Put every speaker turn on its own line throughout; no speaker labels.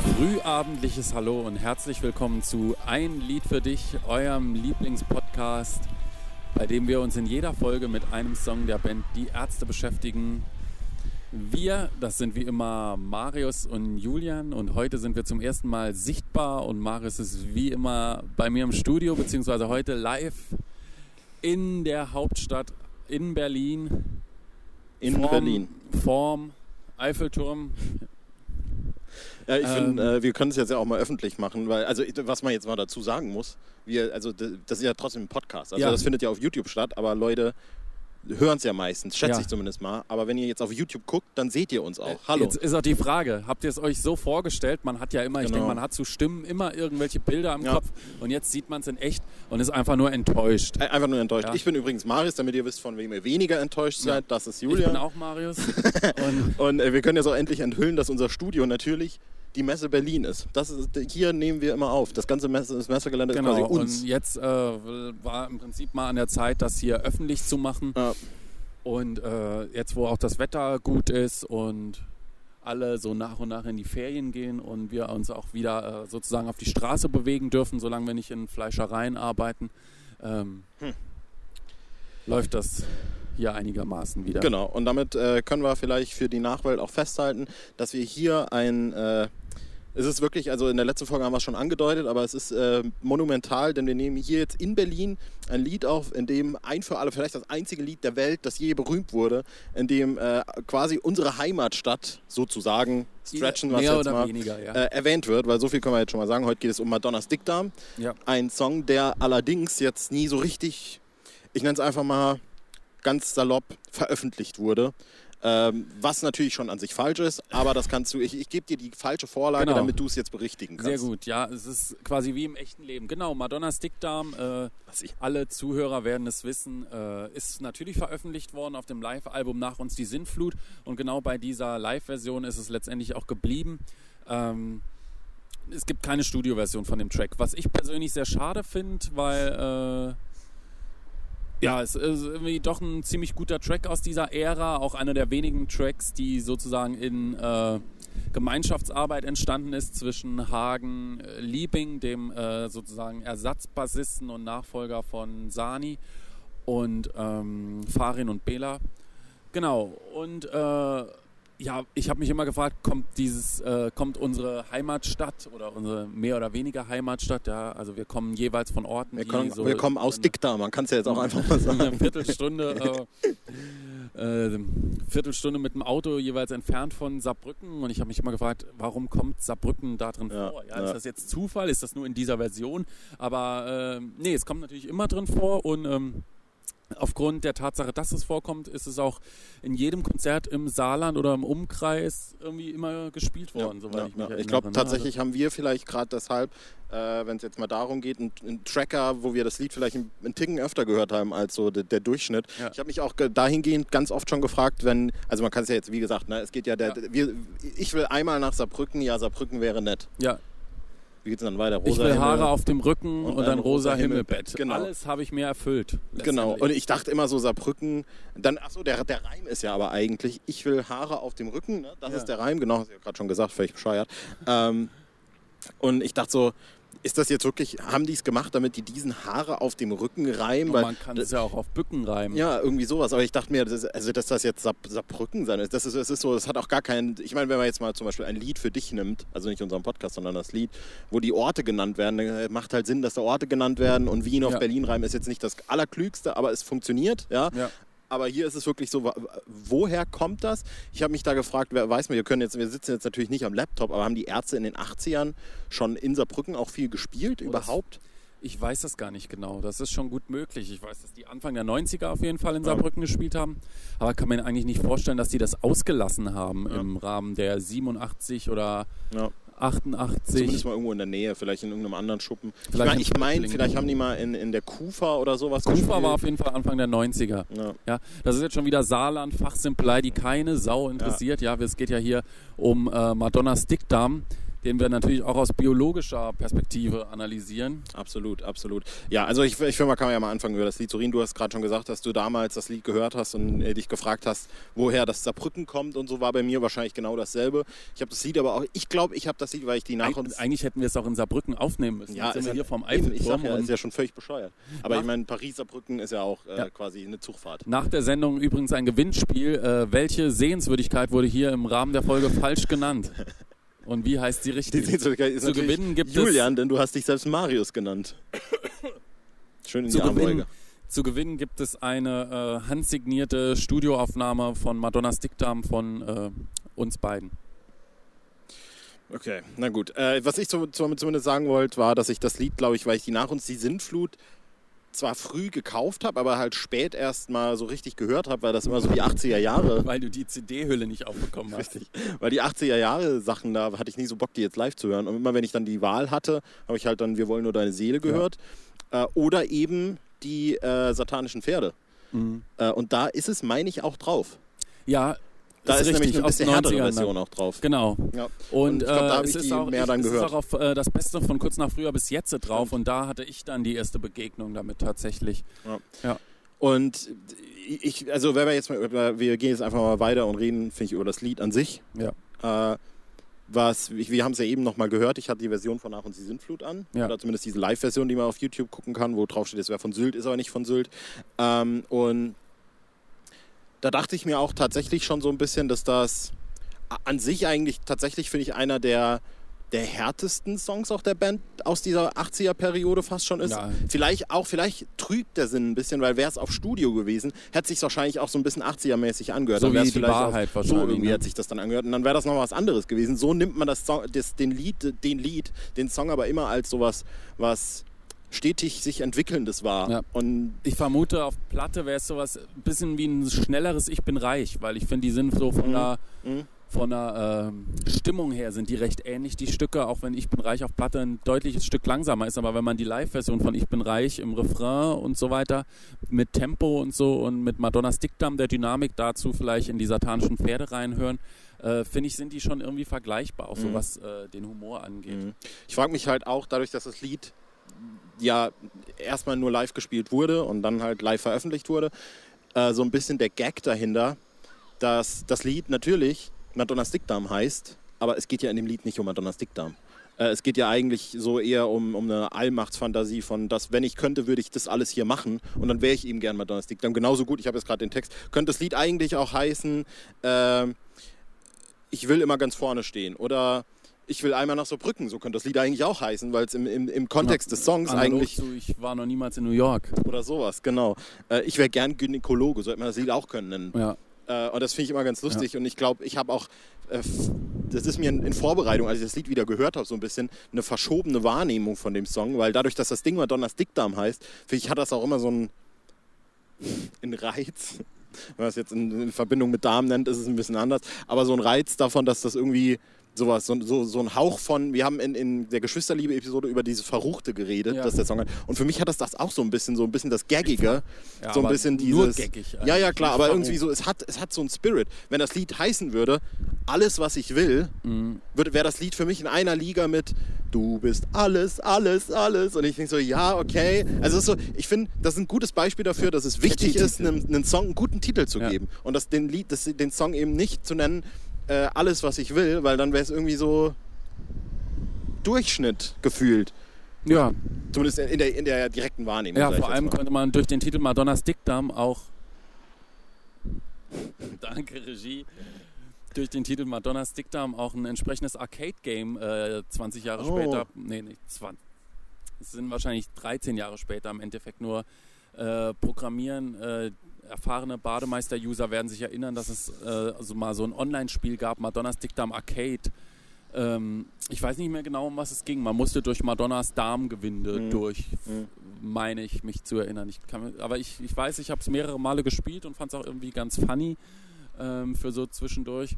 frühabendliches Hallo und herzlich willkommen zu Ein Lied für dich, eurem Lieblingspodcast, bei dem wir uns in jeder Folge mit einem Song der Band Die Ärzte beschäftigen. Wir, das sind wie immer Marius und Julian und heute sind wir zum ersten Mal sichtbar und Marius ist wie immer bei mir im Studio, beziehungsweise heute live in der Hauptstadt in Berlin.
In
vorm,
Berlin.
Vorm Eiffelturm.
Ja, ich
Ähm,
finde, äh, wir können es jetzt ja auch mal öffentlich machen, weil, also was man jetzt mal dazu sagen muss, wir, also das ist ja trotzdem ein Podcast. Also
Ja.
das findet ja auf YouTube statt, aber Leute hören es ja meistens, schätze
Ja.
ich zumindest mal. Aber wenn ihr jetzt auf YouTube guckt, dann seht ihr uns auch. Hallo.
Jetzt ist auch die Frage, habt ihr es euch so vorgestellt? Man hat ja immer, ich
Genau.
denke, man hat zu Stimmen immer irgendwelche Bilder im
Ja.
Kopf und jetzt sieht man es in echt und ist einfach nur enttäuscht.
Äh, Einfach nur enttäuscht.
Ja.
Ich bin übrigens Marius, damit ihr wisst, von wem ihr weniger enttäuscht seid. Das ist
Ich bin
Julian.
auch Marius. und
Und äh, wir können jetzt auch endlich enthüllen, dass unser Studio natürlich die Messe Berlin ist. Das ist hier nehmen wir immer auf. Das ganze Messe, das Messegelände
genau,
ist quasi uns.
und jetzt äh, war im Prinzip mal an der Zeit, das hier öffentlich zu machen.
Ja.
Und äh, jetzt, wo auch das Wetter gut ist und alle so nach und nach in die Ferien gehen und wir uns auch wieder äh, sozusagen auf die Straße bewegen dürfen, solange wir nicht in Fleischereien arbeiten, ähm,
Hm.
läuft das hier einigermaßen wieder.
Genau, und damit äh, können wir vielleicht für die Nachwelt auch festhalten, dass wir hier ein. Äh, es ist wirklich, also in der letzten Folge haben wir es schon angedeutet, aber es ist äh, monumental, denn wir nehmen hier jetzt in Berlin ein Lied auf, in dem ein für alle, vielleicht das einzige Lied der Welt, das je berühmt wurde, in dem äh, quasi unsere Heimatstadt sozusagen, stretchen wir jetzt mal,
weniger, ja.
äh, erwähnt wird, weil so viel können wir jetzt schon mal sagen. Heute geht es um Madonnas Dickdarm.
ja.
Ein Song, der allerdings jetzt nie so richtig, ich nenne es einfach mal ganz salopp, veröffentlicht wurde. Ähm, was natürlich schon an sich falsch ist, aber das kannst du, ich, ich gebe dir die falsche Vorlage,
Genau.
damit du es jetzt berichtigen kannst.
Sehr gut, ja, es ist quasi wie im echten Leben. Genau, Madonnas Dickdarm, äh, alle Zuhörer werden es wissen, äh, ist natürlich veröffentlicht worden auf dem Live-Album Nach uns die Sintflut und genau bei dieser Live-Version ist es letztendlich auch geblieben. Ähm, es gibt keine Studioversion von dem Track, was ich persönlich sehr schade finde, weil äh, ja, es ist irgendwie doch ein ziemlich guter Track aus dieser Ära, auch einer der wenigen Tracks, die sozusagen in äh, Gemeinschaftsarbeit entstanden ist zwischen Hagen äh, Liebing, dem äh, sozusagen Ersatzbassisten und Nachfolger von Sani und ähm, Farin und Bela. Genau, und äh, ja, ich habe mich immer gefragt, kommt dieses, äh, kommt unsere Heimatstadt oder unsere mehr oder weniger Heimatstadt, ja, also wir kommen jeweils von Orten,
wir, kommen,
so
wir kommen aus Dickdarm, man kann es ja jetzt auch einfach mal sagen.
eine Viertelstunde, äh, äh, Viertelstunde mit dem Auto jeweils entfernt von Saarbrücken. Und ich habe mich immer gefragt, warum kommt Saarbrücken da drin
Ja,
vor? Ja,
ja.
Ist das jetzt Zufall? Ist das nur in dieser Version? Aber äh, nee, es kommt natürlich immer drin vor und ähm, Aufgrund der Tatsache, dass es vorkommt, ist es auch in jedem Konzert im Saarland oder im Umkreis irgendwie immer gespielt worden, soweit
ja,
ich mich
ja.
erinnere.
Ich glaube
ne?
tatsächlich haben wir vielleicht gerade deshalb, äh, wenn es jetzt mal darum geht, einen, einen Tracker, wo wir das Lied vielleicht einen, einen Ticken öfter gehört haben als so der, der Durchschnitt.
Ja.
Ich habe mich auch ge- dahingehend ganz oft schon gefragt, wenn, also man kann es ja jetzt, wie gesagt, ne, es geht ja, der,
Ja.
Wir, ich will einmal nach Saarbrücken, ja, Saarbrücken wäre nett.
Also, ja,
Wie geht's denn dann weiter?
ich will
Himmel.
Haare auf dem Rücken und,
und
ein rosa
rosa
Himmelbett.
Himmelbett, genau.
Alles habe ich mir erfüllt.
Genau, und ich dachte immer so Saarbrücken, dann, achso, der, der Reim ist ja aber eigentlich, ich will Haare auf dem Rücken, ne? das
Ja.
ist der Reim, genau, hast du ja gerade schon gesagt, völlig bescheuert. Ähm, und ich dachte so, ist das jetzt wirklich, haben die es gemacht, damit die diesen Haare auf dem Rücken reimen? Weil,
man kann es ja auch auf Bücken reimen.
ja, irgendwie sowas. Aber ich dachte mir, das, also dass das jetzt Saar, Saarbrücken sein ist, das ist, das ist so, das hat auch gar keinen. Ich meine, wenn man jetzt mal zum Beispiel ein Lied für dich nimmt, also nicht unseren Podcast, sondern das Lied, wo die Orte genannt werden, dann macht halt Sinn, dass da Orte genannt werden und Wien auf
Ja.
Berlin reimen ist jetzt nicht das Allerklügste, aber es funktioniert, ja.
Ja.
Aber hier ist es wirklich so, woher kommt das? Ich habe mich da gefragt, wer weiß mir, wir können jetzt, wir sitzen jetzt natürlich nicht am Laptop, aber haben die Ärzte in den 80ern schon in Saarbrücken auch viel gespielt
Oh,
überhaupt?
Ich weiß das gar nicht genau. Das ist schon gut möglich. Ich weiß, dass die Anfang der 90er auf jeden Fall in
Ja.
Saarbrücken gespielt haben. Aber kann mir eigentlich nicht vorstellen, dass die das ausgelassen haben
Ja.
im Rahmen der 87 oder
Ja.
88.
Zumindest mal irgendwo in der Nähe, vielleicht in irgendeinem anderen Schuppen.
Vielleicht
ich meine,
in
ich mein, vielleicht haben die mal in, in der Kufa oder sowas
Kufa
gespielt.
war auf jeden Fall Anfang der 90er.
ja.
Ja, das ist jetzt schon wieder Saarland, Fachsimpelei, die keine Sau interessiert. Ja, es geht ja hier um äh, Madonnas Dickdarm, den wir natürlich auch aus biologischer Perspektive analysieren.
Absolut, absolut. Ja, also ich, ich finde, man kann ja mal anfangen über das Lied Sorin. Du hast gerade schon gesagt, dass du damals das Lied gehört hast und äh, dich gefragt hast, woher das Saarbrücken kommt und so war bei mir wahrscheinlich genau dasselbe. Ich habe das Lied aber auch, ich glaube, ich habe das Lied, weil ich die nach
Eig eigentlich hätten wir es auch in Saarbrücken aufnehmen müssen.
Ja,
Jetzt sind wir hier vom
eben, ich sag ja, ist ja schon völlig bescheuert. Aber ich meine, Paris-Saarbrücken ist ja auch äh,
Ja.
quasi eine Zugfahrt.
nach der Sendung übrigens ein Gewinnspiel. Äh, welche Sehenswürdigkeit wurde hier im Rahmen der Folge falsch genannt? Und wie heißt
Die
richtig?
Sehenswürdigkeit ist
Zu gewinnen gibt es-
Julian, denn du hast dich selbst Marius genannt. Schön in
Zu
die
gewinnen, zu gewinnen gibt es eine äh, handsignierte Studioaufnahme von Madonnas Dickdarm von äh, uns beiden.
Okay, na gut. Äh, was ich zu, zu, zumindest sagen wollte, war, dass ich das Lied, glaube ich, weil ich die nach uns die Sintflut zwar früh gekauft habe, aber halt spät erst mal so richtig gehört habe, weil das immer so die 80er Jahre,
Weil du die CD-Hülle nicht aufbekommen hast.
richtig, weil die 80er Jahre Sachen, da hatte ich nie so Bock, die jetzt live zu hören. Und immer wenn ich dann die Wahl hatte, habe ich halt dann Wir wollen nur deine Seele gehört. Äh, oder eben die äh, satanischen Pferde.
Mhm.
Äh, und da ist es, meine ich, auch drauf.
Ja,
Da ist, nämlich eine bisschen härtere
90ern dann.
Version auch drauf.
Genau.
Ja.
Und,
Und ich glaub, da
äh, es
ich
ist auch,
mehr dann gehört.
ist auch auf äh, das Beste von kurz nach früher bis jetzt drauf und da hatte ich dann die erste Begegnung damit tatsächlich.
Und ich, also wenn wir jetzt mal, wir gehen jetzt einfach mal weiter und reden, finde ich, über das Lied an sich.
Ja.
Äh, was, ich, wir haben es ja eben nochmal gehört, ich hatte die Version von Nach und die Sintflut an.
Ja.
Oder zumindest diese Live-Version, die man auf YouTube gucken kann, wo drauf steht, es wäre von Sylt, ist aber nicht von Sylt. Ähm, und da dachte ich mir auch tatsächlich schon so ein bisschen, dass das an sich eigentlich tatsächlich, finde ich, einer der, der härtesten Songs auch der Band aus dieser 80er-Periode fast schon ist.
Ja.
Vielleicht auch, vielleicht trübt der Sinn ein bisschen, weil wäre es auf Studio gewesen, hätte sich wahrscheinlich auch so ein bisschen 80er-mäßig angehört.
So
Dann
wie die
vielleicht
Wahrheit wahrscheinlich,
So irgendwie
ne?
hat sich das dann angehört und dann wäre das noch was anderes gewesen. So nimmt man das, Song, das den Lied, den Lied, den Song aber immer als sowas, was stetig sich entwickelndes war.
Ja.
Und
Ich vermute, auf Platte wäre es sowas ein bisschen wie ein schnelleres Ich bin reich, weil ich finde, die sind so von
Mhm.
der,
Mhm.
von der ähm, Stimmung her sind die recht ähnlich, die Stücke, auch wenn Ich bin reich auf Platte ein deutliches Stück langsamer ist. Aber wenn man die Live-Version von Ich bin reich im Refrain und so weiter mit Tempo und so und mit Madonnas Dickdarm, der Dynamik dazu vielleicht in die satanischen Pferde reinhören, äh, finde ich, sind die schon irgendwie vergleichbar, auch so
Mhm.
was äh, den Humor angeht.
Mhm. Ich frage mich halt auch, dadurch, dass das Lied ja erstmal nur live gespielt wurde und dann halt live veröffentlicht wurde, äh, so ein bisschen der Gag dahinter, dass das Lied natürlich Madonnas Dickdarm heißt, aber es geht ja in dem Lied nicht um Madonnas Dickdarm. Äh, es geht ja eigentlich so eher um, um eine Allmachtsfantasie von, dass wenn ich könnte, würde ich das alles hier machen und dann wäre ich ihm gern Madonnas Dickdarm. Genauso gut, ich habe jetzt gerade den Text, könnte das Lied eigentlich auch heißen, ähm, ich will immer ganz vorne stehen oder ich will einmal nach so Brücken, so könnte das Lied eigentlich auch heißen, weil es im, im, im Kontext des Songs eigentlich
Zu, ich war noch niemals in New York.
oder sowas, genau. Äh, ich wäre gern Gynäkologe, sollte man das Lied auch können nennen.
Ja.
Äh, und das finde ich immer ganz lustig und ich glaube, ich habe auch, äh, das ist mir in, in Vorbereitung, als ich das Lied wieder gehört habe, so ein bisschen eine verschobene Wahrnehmung von dem Song, weil dadurch, dass das Ding Madonnas Dickdarm heißt, finde ich, hat das auch immer so einen, einen Reiz. Wenn man es jetzt in, in Verbindung mit Darm nennt, ist es ein bisschen anders. Aber so ein Reiz davon, dass das irgendwie sowas, so, so, so ein Hauch von, wir haben in, in der Geschwisterliebe-Episode über diese Verruchte geredet,
Ja.
dass der Song hat. Und für mich hat das das auch so ein bisschen, so ein bisschen das Gaggige.
Ja,
so ein bisschen
nur
dieses.
geckig
ja, ja, klar, aber irgendwie so, es hat, es hat so einen Spirit. Wenn das Lied heißen würde, alles, was ich will,
Mhm.
wäre das Lied für mich in einer Liga mit Du bist alles, alles, alles. Und ich denke so, ja, okay. Also so, ich finde, das ist ein gutes Beispiel dafür, dass es wichtig ist, einem, einem Song einen guten Titel zu
Ja.
geben. Und das, den, Lied, das, den Song eben nicht zu nennen, äh, alles, was ich will, weil dann wäre es irgendwie so Durchschnitt gefühlt.
Ja,
Zumindest in der, in der direkten Wahrnehmung.
ja vor allem könnte man durch den Titel Madonnas Dickdarm auch. Danke, Regie. Durch den Titel Madonnas Dickdarm auch ein entsprechendes Arcade-Game äh, 20 Jahre
Oh.
später. Nee, nicht 20. Es sind wahrscheinlich 13 Jahre später im Endeffekt nur äh, programmieren. Äh, erfahrene Bademeister-User werden sich erinnern, dass es äh, also mal so ein Online-Spiel gab, Madonnas Dickdarm Arcade. Ähm, ich weiß nicht mehr genau, um was es ging. Man musste durch Madonnas Darmgewinde
Mhm.
durch,
Mhm.
meine ich, mich zu erinnern. Ich kann, aber ich, ich weiß, ich habe es mehrere Male gespielt und fand es auch irgendwie ganz funny ähm, für so zwischendurch.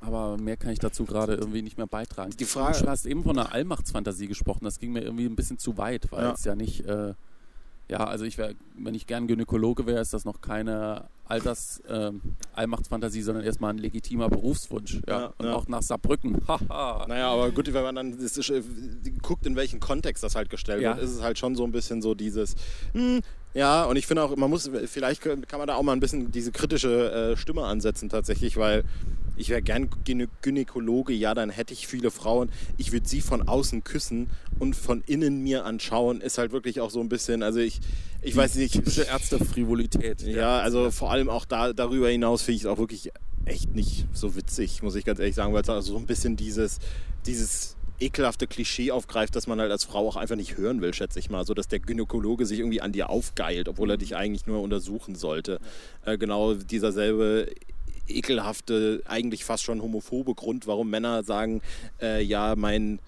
Aber mehr kann ich dazu gerade irgendwie nicht mehr beitragen.
Die Frage-
Du hast eben von einer Allmachtsfantasie gesprochen. Das ging mir irgendwie ein bisschen zu weit, weil
Ja.
es ja nicht, äh, ja, also ich wäre, wenn ich gern Gynäkologe wäre, ist das noch keine Alters ähm, Allmachtsfantasie, sondern erstmal ein legitimer Berufswunsch. Ja,
Ja,
und
ja.
auch nach Saarbrücken.
Naja, aber gut, wenn man dann ist, äh, guckt, in welchen Kontext das halt gestellt
Ja.
wird, ist es halt schon so ein bisschen so dieses, hm, ja, und ich finde auch, man muss, vielleicht kann man da auch mal ein bisschen diese kritische äh, Stimme ansetzen tatsächlich, weil ich wäre gern Gynä Gynäkologe, ja, dann hätte ich viele Frauen, ich würde sie von außen küssen und von innen mir anschauen, ist halt wirklich auch so ein bisschen, also ich, ich weiß nicht,
Typische Ärzte-Frivolität.
ja, also vor allem auch da, darüber hinaus finde ich es auch wirklich echt nicht so witzig, muss ich ganz ehrlich sagen, weil es also so ein bisschen dieses, dieses ekelhafte Klischee aufgreift, dass man halt als Frau auch einfach nicht hören will, schätze ich mal. So, dass der Gynäkologe sich irgendwie an dir aufgeilt, obwohl er dich eigentlich nur untersuchen sollte. Äh, genau dieser selbe ekelhafte, eigentlich fast schon homophobe Grund, warum Männer sagen, äh, ja, mein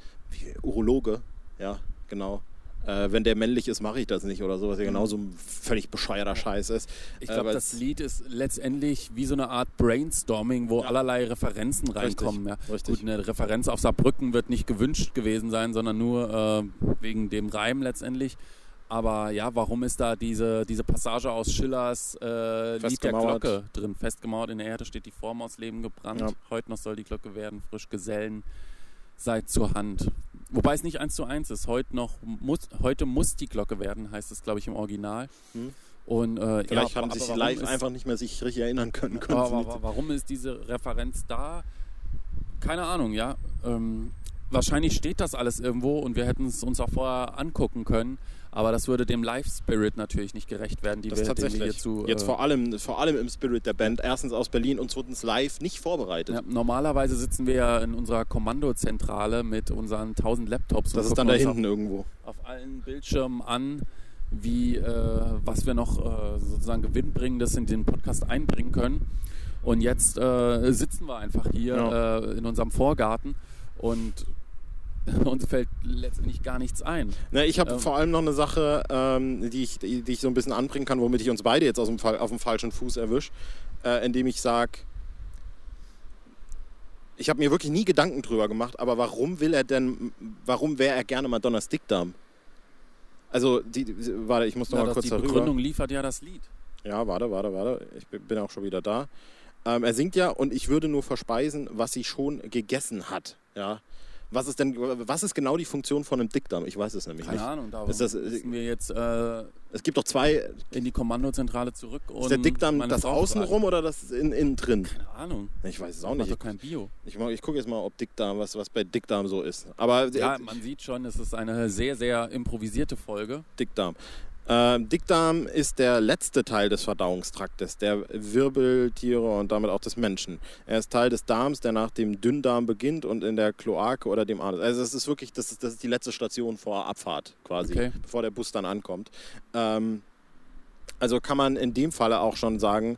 Urologe, ja, genau. Äh, wenn der männlich ist, mache ich das nicht oder sowas, ja genauso ein völlig bescheuerter Scheiß ist.
Ich
Äh,
glaube,
weil
das Lied ist letztendlich wie so eine Art Brainstorming, wo
Ja.
allerlei Referenzen reinkommen. Ja.
richtig.
Gut, eine Referenz auf Saarbrücken wird nicht gewünscht gewesen sein, sondern nur äh, wegen dem Reim letztendlich. Aber ja, warum ist da diese, diese Passage aus Schillers äh, Lied der. Glocke drin? Festgemauert in der Erde steht die Form aus Leben gebrannt.
Ja.
Heute noch soll die Glocke werden, frisch Gesellen, seid zur Hand. Wobei es nicht eins zu eins ist. Heute, noch muss, heute muss die Glocke werden, heißt es, glaube ich, im Original.
Hm.
Und, äh,
Vielleicht
ja,
haben
aber
sie sich live
ist-
einfach nicht mehr sich richtig erinnern können.
aber, aber warum ist diese Referenz da? Keine Ahnung, ja. Ähm, wahrscheinlich steht das alles irgendwo und wir hätten es uns auch vorher angucken können. Aber das würde dem Live-Spirit natürlich nicht gerecht werden, die
Das
wir, den wir
tatsächlich.
hierzu.
Jetzt
äh,
vor allem, vor allem im Spirit der Band. Erstens aus Berlin und zweitens live nicht vorbereitet.
ja, normalerweise sitzen wir ja in unserer Kommandozentrale mit unseren 1000 Laptops.
Das
und
ist dann da hinten irgendwo.
Auf, auf allen Bildschirmen an, wie, äh, was wir noch äh, sozusagen gewinnbringendes in den Podcast einbringen können. Und jetzt äh, sitzen wir einfach hier
Ja.
äh, in unserem Vorgarten und uns fällt letztendlich gar nichts ein.
Na, ich habe
Ähm.
vor allem noch eine Sache, ähm, die, ich, die, die ich so ein bisschen anbringen kann, womit ich uns beide jetzt aus dem Fall, auf dem falschen Fuß erwische, äh, indem ich sage, ich habe mir wirklich nie Gedanken drüber gemacht, aber warum will er denn, warum wäre er gerne Madonnas Dickdarm? Also, die, die, warte, ich muss noch
Na,
mal kurz
die
darüber.
Begründung liefert ja das Lied.
Ja, warte, warte, warte. Ich bin bin auch schon wieder da. Ähm, er singt ja, und ich würde nur verspeisen, was sie schon gegessen hat. Ja. Was ist denn, was ist genau die Funktion von einem Dickdarm? Ich weiß es nämlich
Keine
nicht.
Ahnung, darum
Ist das-
müssen wir jetzt äh,
Es gibt doch zwei.
in die Kommandozentrale zurück und
Ist der Dickdarm das
Frau
außenrum oder das in, innen drin?
Keine Ahnung.
Ich weiß es auch nicht.
doch kein Bio.
Ich, ich, ich gucke jetzt mal, ob Dickdarm, was, was bei Dickdarm so ist. Aber
Ja,
äh,
man sieht schon, es ist eine sehr, sehr improvisierte Folge.
Dickdarm. Ähm, Dickdarm ist der letzte Teil des Verdauungstraktes, der Wirbeltiere und damit auch des Menschen. Er ist Teil des Darms, der nach dem Dünndarm beginnt und in der Kloake oder dem Anus. Also es ist wirklich, das ist, das ist die letzte Station vor Abfahrt quasi,
Okay.
bevor der Bus dann ankommt. Ähm, also kann man in dem Falle auch schon sagen,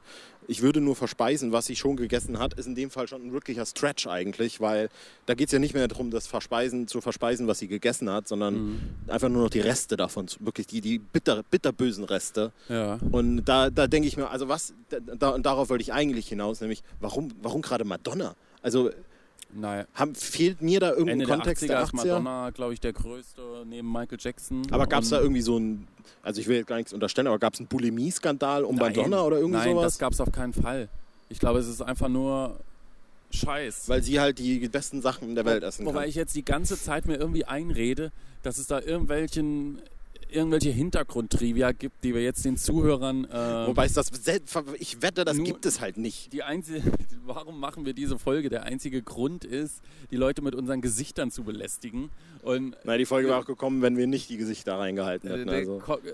ich würde nur verspeisen, was sie schon gegessen hat, ist in dem Fall schon ein wirklicher Stretch eigentlich, weil da geht es ja nicht mehr darum, das Verspeisen zu verspeisen, was sie gegessen hat, sondern
Mhm.
einfach nur noch die Reste davon, wirklich die, die bitter, bitterbösen Reste.
Ja.
Und da, da denke ich mir, also was, da, und darauf wollte ich eigentlich hinaus, nämlich warum, warum gerade Madonna? Also
Naja.
haben, fehlt mir da irgendein
Ende
Kontext
der
der
80er ist
80er?
Madonna, glaube ich, der größte neben Michael Jackson.
Aber gab es da irgendwie so ein, also ich will jetzt gar nichts unterstellen, aber gab es einen Bulimie-Skandal um
Nein,
Madonna oder irgendwie
Nein,
sowas?
das gab es auf keinen Fall. Ich glaube, es ist einfach nur Scheiß.
Weil sie halt die besten Sachen in der Welt essen
Wobei
kann.
ich jetzt die ganze Zeit mir irgendwie einrede, dass es da irgendwelchen, irgendwelche Hintergrundtrivia gibt, die wir jetzt den Zuhörern. Äh,
Wobei es das, ich wette, das gibt es halt nicht.
die einzige, warum machen wir diese Folge? Der einzige Grund ist, die Leute mit unseren Gesichtern zu belästigen. Und
Nein, die Folge wäre auch gekommen, wenn wir nicht die Gesichter reingehalten
äh,
hätten. Also.
Äh,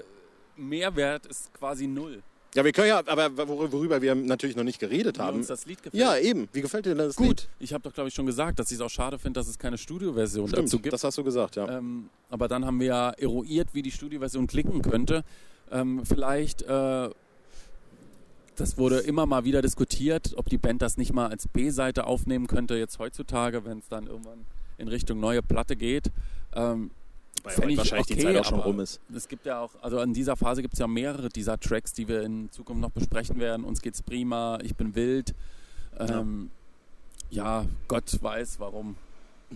Mehrwert ist quasi null.
Ja, wir können ja, aber wor- worüber wir natürlich noch nicht geredet
Wie
haben.
uns das Lied gefällt.
Ja, eben. Wie gefällt dir denn das
Gut.
Lied?
Ich habe doch, glaube ich, schon gesagt, dass ich es auch schade finde, dass es keine Studioversion dazu gibt.
das hast du gesagt, ja.
Ähm, aber dann haben wir ja eruiert, wie die Studioversion klicken könnte. Ähm, vielleicht, äh, das wurde immer mal wieder diskutiert, ob die Band das nicht mal als B-Seite aufnehmen könnte, jetzt heutzutage, wenn es dann irgendwann in Richtung neue Platte geht. Ähm, Ich
wahrscheinlich die
okay,
Zeit auch schon rum ist.
Es gibt ja auch, also in dieser Phase gibt es ja mehrere dieser Tracks, die wir in Zukunft noch besprechen werden. Uns geht's prima, ich bin wild. Ähm, ja. Gott weiß warum.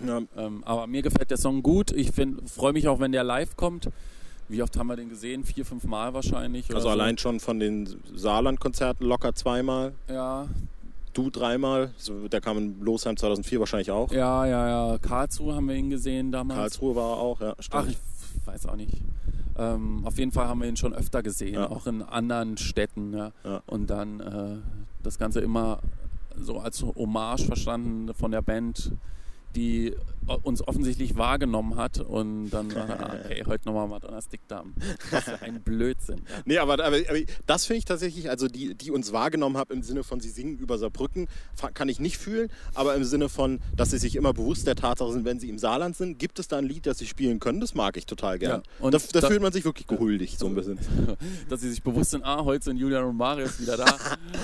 Ja,
Ähm, aber mir gefällt der Song gut. Ich freue mich auch, wenn der live kommt. Wie oft haben wir den gesehen? Vier, fünf Mal wahrscheinlich.
Also allein schon von den Saarland-Konzerten locker zweimal.
So. Ja,
Du dreimal. Der kam in Losheim 2004 wahrscheinlich auch.
ja, ja, ja. Karlsruhe haben wir ihn gesehen damals.
Karlsruhe war er auch, ja. Stimmt.
Ach, ich weiß auch nicht. Ähm, auf jeden Fall haben wir ihn schon öfter gesehen,
Ja.
auch in anderen Städten. Ja.
Ja.
Und dann äh, das Ganze immer so als Hommage verstanden von der Band, die uns offensichtlich wahrgenommen hat. Und dann war ah, okay, heute nochmal Madonna's Dickdarm. Was für ein Blödsinn. Ja.
Nee, aber, aber, aber das finde ich tatsächlich, also die, die uns wahrgenommen haben im Sinne von, sie singen über Saarbrücken, kann ich nicht fühlen, aber im Sinne von, dass sie sich immer bewusst der Tatsache sind, wenn sie im Saarland sind, gibt es da ein Lied, das sie spielen können, das mag ich total gern.
Ja, und
da, da,
da-
fühlt man sich wirklich gehuldigt, so ein bisschen.
Dass sie sich bewusst sind, ah, heute sind Julian und Marius wieder da.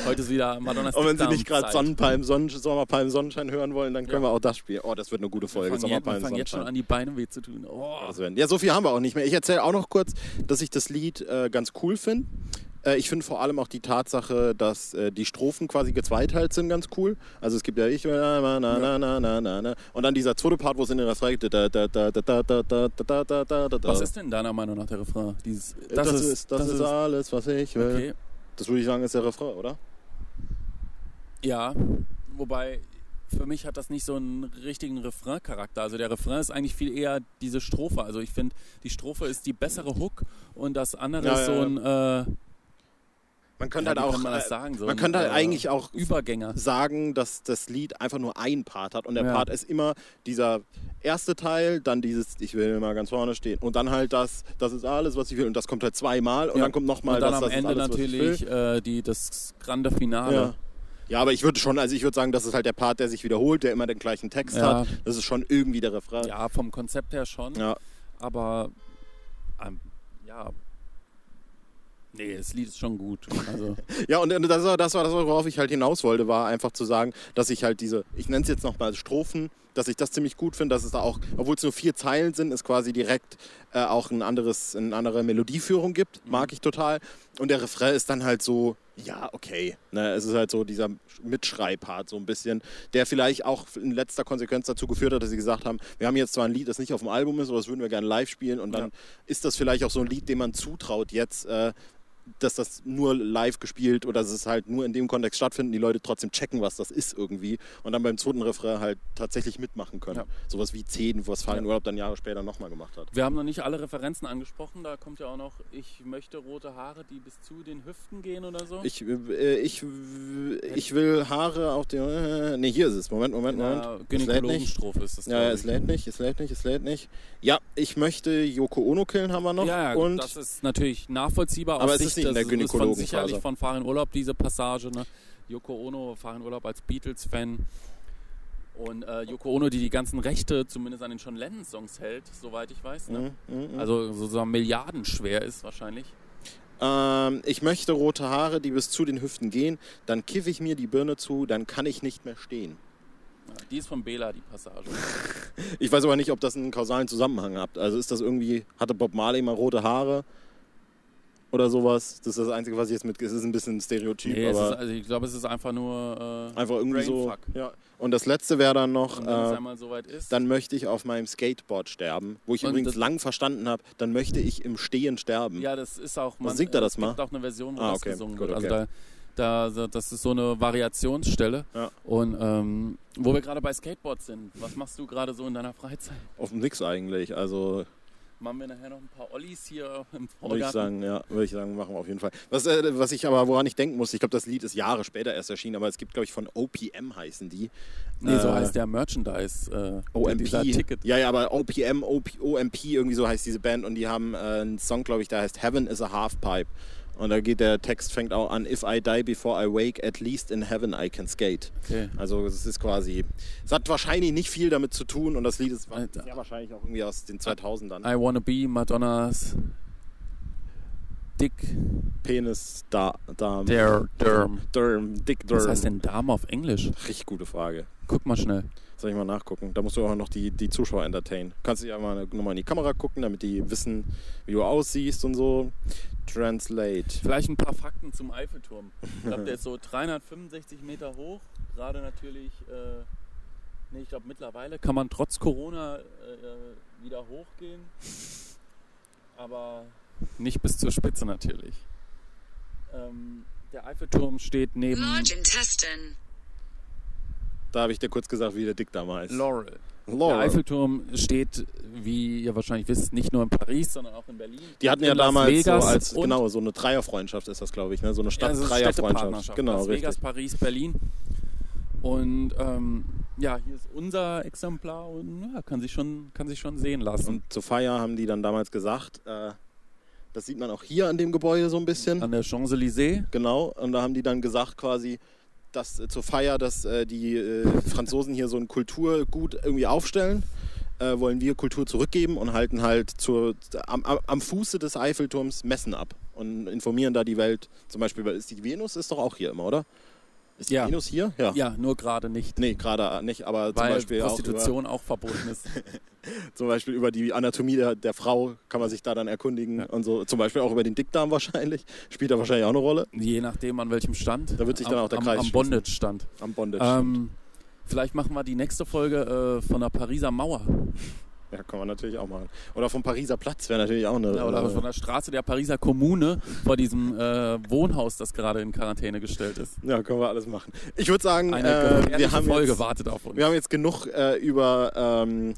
Heute ist wieder Madonna's
Und wenn sie nicht gerade. Sonnenpalm, Sonnen, Sommerpalm, Sonnenschein hören wollen, dann können
Ja.
wir auch das spielen. Oh, das wird eine gute
da geht's
nochmal
fangen jetzt schon an, die Beine weh zu tun. Oh.
Ja, so viel haben wir auch nicht mehr. Ich erzähle auch noch kurz, dass ich das Lied äh, ganz cool finde. Äh, ich finde vor allem auch die Tatsache, dass äh, die Strophen quasi gezweiteilt sind, ganz cool. Also es gibt ja ich, na, na, na, na, na, na, na. und dann dieser zweite Part, wo es in den Refrain geht.
Was ist denn deiner Meinung nach der Refrain? Dieses,
das, das, ist, ist, das, das ist alles, was ich will.
Okay.
Das würde ich sagen, ist der Refrain, oder?
Ja, wobei für mich hat das nicht so einen richtigen Refrain-Charakter. Also der Refrain ist eigentlich viel eher diese Strophe. Also ich finde, die Strophe ist die bessere Hook und das andere
Ja,
ist
ja,
so
ja.
ein, äh,
Man könnte
ja,
halt auch,
man das
äh,
sagen? So
man
ein,
könnte halt
äh,
eigentlich auch
Übergänger.
sagen, dass das Lied einfach nur einen Part hat und der
Ja.
Part ist immer dieser erste Teil, dann dieses ich will mal ganz vorne stehen und dann halt das, das ist alles, was ich will und das kommt halt zweimal und
Ja.
dann kommt nochmal
dann
das,
am
das
Ende
alles,
natürlich äh, die, das grande Finale.
Ja. aber ich würde schon, also ich würde sagen, das ist halt der Part, der sich wiederholt, der immer den gleichen Text
Ja.
hat. Das ist schon irgendwie der Refrain.
Ja, vom Konzept her schon.
Ja.
Aber ähm, ja. Nee, das Lied ist schon gut. Also,
Ja, und das war, das war das, worauf ich halt hinaus wollte, war einfach zu sagen, dass ich halt diese, ich nenne es jetzt nochmal Strophen, dass ich das ziemlich gut finde, dass es da auch, obwohl es nur vier Zeilen sind, es quasi direkt äh, auch ein anderes, eine andere Melodieführung gibt.
Mhm.
Mag ich total. Und der Refrain ist dann halt so, ja, okay. Ne, es ist halt so dieser Mitschreibpart so ein bisschen, der vielleicht auch in letzter Konsequenz dazu geführt hat, dass sie gesagt haben, wir haben jetzt zwar ein Lied, das nicht auf dem Album ist, aber das würden wir gerne live spielen und dann
Ja.
ist das vielleicht auch so ein Lied, dem man zutraut jetzt, äh, dass das nur live gespielt oder dass es halt nur in dem Kontext stattfindet, die Leute trotzdem checken, was das ist irgendwie und dann beim zweiten Refrain halt tatsächlich mitmachen können.
Ja.
Sowas wie 10, was Fallen
Ja.
Urlaub dann Jahre später nochmal gemacht hat.
wir haben noch nicht alle Referenzen angesprochen. Da kommt ja auch noch, ich möchte rote Haare, die bis zu den Hüften gehen oder so.
Ich, äh, ich, ich will Haare auf den. Äh, ne, hier ist es. Moment, Moment, Moment. nicht.
Gynäkologenstrophe ist das.
Ja, ja, es lädt nicht, es lädt nicht, es lädt nicht. Ja, ich möchte Yoko Ono killen, haben wir noch.
Ja, ja
und
das ist natürlich nachvollziehbar.
Aber es ist nicht in der
es ist von, sicherlich von Fahr in Urlaub diese Passage. Ne? Yoko Ono, Fahr in Urlaub als Beatles-Fan. Und äh, Yoko Ono, die die ganzen Rechte zumindest an den John Lennon-Songs hält, soweit ich weiß. Ne?
Mhm, mhm.
Also sozusagen milliardenschwer ist wahrscheinlich.
Ähm, ich möchte rote Haare, die bis zu den Hüften gehen. Dann kiffe ich mir die Birne zu, dann kann ich nicht mehr stehen.
Ja, die ist von Bela, die Passage.
Ich weiß aber nicht, ob das einen kausalen Zusammenhang hat. Also ist das irgendwie, hatte Bob Marley mal rote Haare oder sowas? Das ist das Einzige, was ich jetzt mit. Es ist ein bisschen ein Stereotyp,
Nee, es ist,
aber
also ich glaube, es ist einfach nur äh,
einfach irgendwie so.
Brainfuck.
Ja. Und das letzte wäre dann noch.
Es
Äh,
ist.
dann möchte ich auf meinem Skateboard sterben. Wo ich
Und
übrigens
das-
lang verstanden habe, dann möchte ich im Stehen sterben.
Ja, das ist auch. Man,
singt er das
es
mal?
gibt auch eine Version, wo
Ah,
das
okay.
gesungen
Gut,
wird.
okay.
Also da, da, das ist so eine Variationsstelle.
Ja.
Und ähm, wo wir gerade bei Skateboard sind, was machst du gerade so in deiner Freizeit?
Auf dem Nix eigentlich. Also
Machen wir nachher noch ein paar Ollis hier im
würde ich
Vorgarten?
sagen, ja, würde ich sagen, machen wir auf jeden Fall. Was, äh, was ich aber, woran ich denken muss, ich glaube, das Lied ist Jahre später erst erschienen, aber es gibt, glaube ich, von OPM heißen die.
Nee, so
Äh,
heißt der Merchandise. Äh,
OMP.
Dieser Ticket.
Ja, ja, aber OPM, OP, OMP, irgendwie so heißt diese Band und die haben äh, einen Song, glaube ich, der heißt Heaven is a Halfpipe. Und da geht der Text fängt auch an, If I die before I wake, at least in heaven I can skate.
Okay.
Also es ist quasi, es hat wahrscheinlich nicht viel damit zu tun und das Lied ist sehr wahrscheinlich auch irgendwie aus den 2000ern.
I wanna be Madonnas Dick
Penis, da, Darm,
der Derm.
Derm, Dick Derm.
Was heißt denn Dame auf Englisch?
Richtig gute Frage.
Guck mal schnell.
Soll ich mal nachgucken? Da musst du auch noch die, die Zuschauer entertainen. Kannst du ja mal nochmal in die Kamera gucken, damit die wissen, wie du aussiehst und so. Translate.
Vielleicht ein paar Fakten zum Eiffelturm. Ich glaube, der ist so 365 Meter hoch. Gerade natürlich, äh, nee, ich glaube mittlerweile kann man trotz Corona äh, wieder hochgehen. aber nicht bis zur Spitze natürlich. Ähm, der Eiffelturm steht neben
Large intestine.
Da habe ich dir kurz gesagt, wie der Dickdarm heißt.
Laurel. Der
Laurel.
Eiffelturm steht, wie ihr wahrscheinlich wisst, nicht nur in Paris, sondern auch in Berlin.
Die hatten ja
Las
damals
Vegas
so als, genau, so eine Dreierfreundschaft ist das, glaube ich, ne? So eine
Ja, also
Stadt-Dreierfreundschaft.
Städtepartnerschaft.
Genau,
Las
richtig.
Vegas, Paris, Berlin. Und ähm, ja, hier ist unser Exemplar und ja, kann sich schon, kann sich schon sehen lassen.
Und zur Feier haben die dann damals gesagt, äh, das sieht man auch hier an dem Gebäude so ein bisschen.
An der Champs-Élysées.
Genau, und da haben die dann gesagt quasi, dass äh, zur Feier, dass äh, die äh, Franzosen hier so ein Kulturgut irgendwie aufstellen, äh, wollen wir Kultur zurückgeben und halten halt zur, am, am- am Fuße des Eiffelturms Messen ab und informieren da die Welt. Zum Beispiel, weil ist die Venus ist doch auch hier immer, oder? Ist
Ja.
Venus hier? Ja.
Ja, nur gerade nicht.
Nee, gerade nicht, aber zum
Weil
Beispiel, auch über,
Prostitution auch, verboten ist.
zum Beispiel über die Anatomie der, der Frau kann man sich da dann erkundigen und so. Zum Beispiel auch über den Dickdarm wahrscheinlich. Spielt da wahrscheinlich auch eine Rolle
Je nachdem, an welchem Stand.
Da wird sich dann
am,
auch der
am,
Kreis
Am. Bondage-Stand.
am Bondage.
Ähm, vielleicht machen wir die nächste Folge äh, von der Pariser Mauer.
Ja, kann man natürlich auch machen. Oder vom Pariser Platz wäre natürlich auch eine.
Ja, oder von der Straße der Pariser Kommune vor diesem äh, Wohnhaus, das gerade in Quarantäne gestellt ist.
ja, können wir alles machen. Ich würde sagen,
Eine
äh, wir, haben
Folge
jetzt,
wartet auf uns.
wir haben jetzt genug äh, über ähm,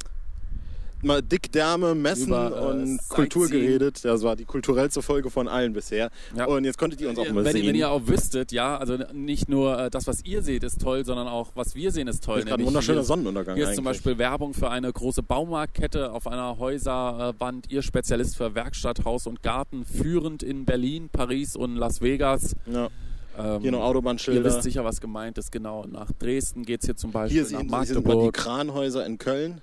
mal Dickdärme, Messen
Über, äh,
und Kultur
Sightseeing.
geredet. Das war die kulturellste Folge von allen bisher.
Ja.
Und jetzt konntet ihr uns auch mal
wenn,
sehen.
wenn ihr auch wüsstet, ja, also nicht nur äh, das, was ihr seht, ist toll, sondern auch was wir sehen, ist toll.
ist gerade ein wunderschöner
hier,
Sonnenuntergang
hier ist
eigentlich.
zum Beispiel Werbung für eine große Baumarktkette auf einer Häuserwand. Ihr Spezialist für Werkstatt, Haus und Garten, führend in Berlin, Paris und Las Vegas.
ja.
Ähm,
Hier noch
Ihr
Autobahnschilder.
wisst sicher, was gemeint ist, genau. Nach Dresden geht es hier zum Beispiel,
Hier
nach
sehen, sind die Kranhäuser in Köln,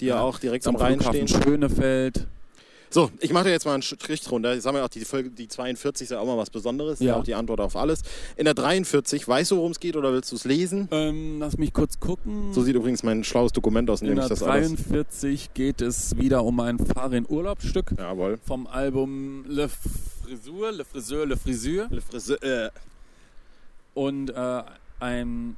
die ja,
Ja,
auch direkt am Rhein stehen.
Schönefeld.
So, ich mache da jetzt mal einen Strich drunter. Jetzt haben wir auch die Folge, die 42 ist ja auch mal was Besonderes. Ja. Auch die Antwort auf alles. In der 43, weißt du, worum es geht oder willst du es lesen?
Ähm, lass mich kurz gucken.
So sieht übrigens mein schlaues Dokument aus, in
in
dem ich das alles.
43 geht es wieder um ein Farin-Urlaubsstück
Jawohl.
vom Album Le Frisur, Le Friseur, Le Frisure.
Le Friseur, äh,
Und äh, ein,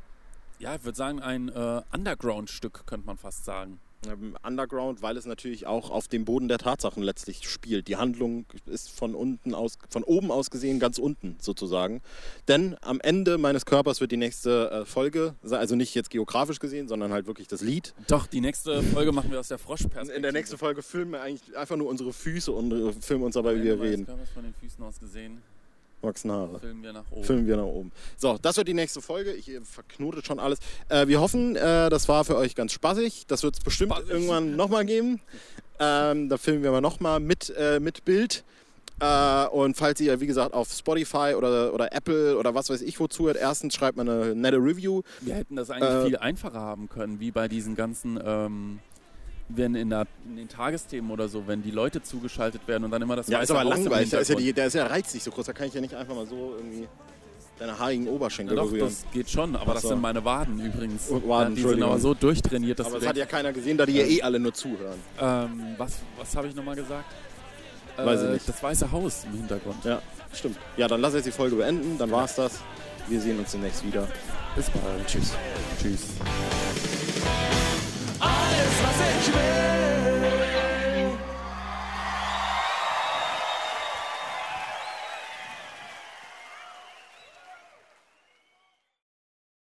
ja, ich würde sagen, ein äh, Underground-Stück, könnte man fast sagen.
Ähm, Underground, weil es natürlich auch auf dem Boden der Tatsachen letztlich spielt. Die Handlung ist von unten aus, von oben aus gesehen ganz unten sozusagen. Denn am Ende meines Körpers wird die nächste äh, Folge, also nicht jetzt geografisch gesehen, sondern halt wirklich das Lied.
Doch, die nächste Folge machen wir aus der Froschperspektive.
In der nächsten Folge filmen wir eigentlich einfach nur unsere Füße und äh, filmen uns dabei, wie wir reden.
Körpers von den Füßen aus gesehen,
Wachsen Haare.
filmen wir nach oben.
Filmen wir nach oben. So, das wird die nächste Folge. Ich äh, verknote schon alles. Äh, wir hoffen, äh, das war für euch ganz spaßig. Das wird es bestimmt
Spaßig.
irgendwann nochmal geben. Ähm, da filmen wir mal nochmal mit, äh, mit Bild. Äh, und falls ihr, wie gesagt, auf Spotify oder, oder Apple oder was weiß ich wo zuhört, erstens schreibt mal eine nette Review.
Wir hätten das eigentlich
Äh,
viel einfacher haben können, wie bei diesen ganzen, ähm, wenn in, der, in den Tagesthemen oder so, wenn die Leute zugeschaltet werden und dann immer das
Ja, ist
weiße
aber langweilig. Der ist, ja die, der ist ja reizig so groß. Da kann ich ja nicht einfach mal so irgendwie deine haarigen Oberschenkel
Ja, doch,
berühren.
das geht schon, aber
Ach
das
so.
sind meine Waden übrigens.
Oh, Waden,
ja, die sind aber so durchtrainiert, dass
Aber das hat ja keiner gesehen, da die ja eh alle nur zuhören.
ähm, was, was habe ich nochmal gesagt?
Weiß ich
Äh,
nicht.
Das weiße Haus im Hintergrund.
Ja, stimmt. Ja, dann lass jetzt die Folge beenden. Dann war's das. Wir sehen uns demnächst wieder.
Bis bald. Tschüss. Tschüss.
Alles, was ich will,